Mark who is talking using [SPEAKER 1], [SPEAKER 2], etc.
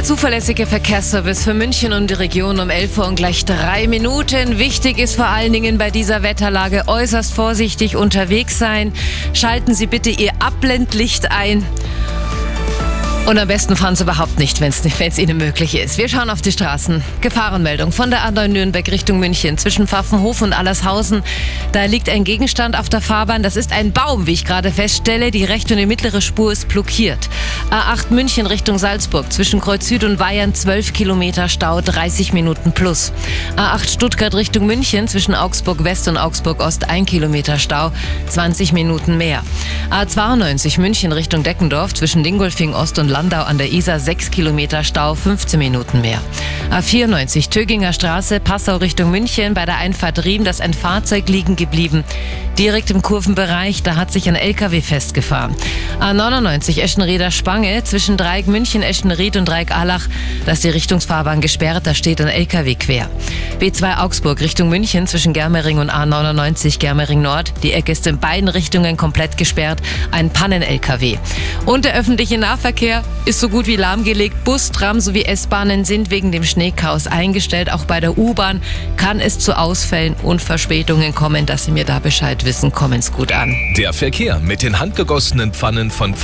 [SPEAKER 1] Der zuverlässige Verkehrsservice für München und die Region um 11 Uhr und gleich drei Minuten. Wichtig ist vor allen Dingen bei dieser Wetterlage äußerst vorsichtig unterwegs sein. Schalten Sie bitte Ihr Abblendlicht ein. Und am besten fahren Sie überhaupt nicht, wenn es Ihnen möglich ist. Wir schauen auf die Straßen. Gefahrenmeldung von der A9 Nürnberg Richtung München zwischen Pfaffenhof und Allershausen. Da liegt ein Gegenstand auf der Fahrbahn. Das ist ein Baum, wie ich gerade feststelle. Die rechte und die mittlere Spur ist blockiert. A8 München Richtung Salzburg zwischen Kreuz Süd und Bayern 12 Kilometer Stau, 30 Minuten plus. A8 Stuttgart Richtung München zwischen Augsburg West und Augsburg Ost 1 Kilometer Stau, 20 Minuten mehr. A92 München Richtung Deckendorf zwischen Dingolfing Ost und Landau an der Isar 6 Kilometer Stau, 15 Minuten mehr. A94 Töginger Straße, Passau Richtung München, bei der Einfahrt Riem, das ein Fahrzeug liegen geblieben. Direkt im Kurvenbereich, da hat sich ein LKW festgefahren. A99 Eschenrieder Spange, zwischen Dreieck München, Eschenried und Dreieck Allach, da ist die Richtungsfahrbahn gesperrt, da steht ein LKW quer. B2 Augsburg Richtung München, zwischen Germering und A99 Germering Nord, die Ecke ist in beiden Richtungen komplett gesperrt, ein Pannen-LKW. Und der öffentliche Nahverkehr ist so gut wie lahmgelegt. Bus, Tram sowie S-Bahnen sind wegen dem Schneechaos eingestellt. Auch bei der U-Bahn kann es zu Ausfällen und Verspätungen kommen. Dass Sie mir da Bescheid wissen, kommen's gut an.
[SPEAKER 2] Der Verkehr mit den handgegossenen Pfannen von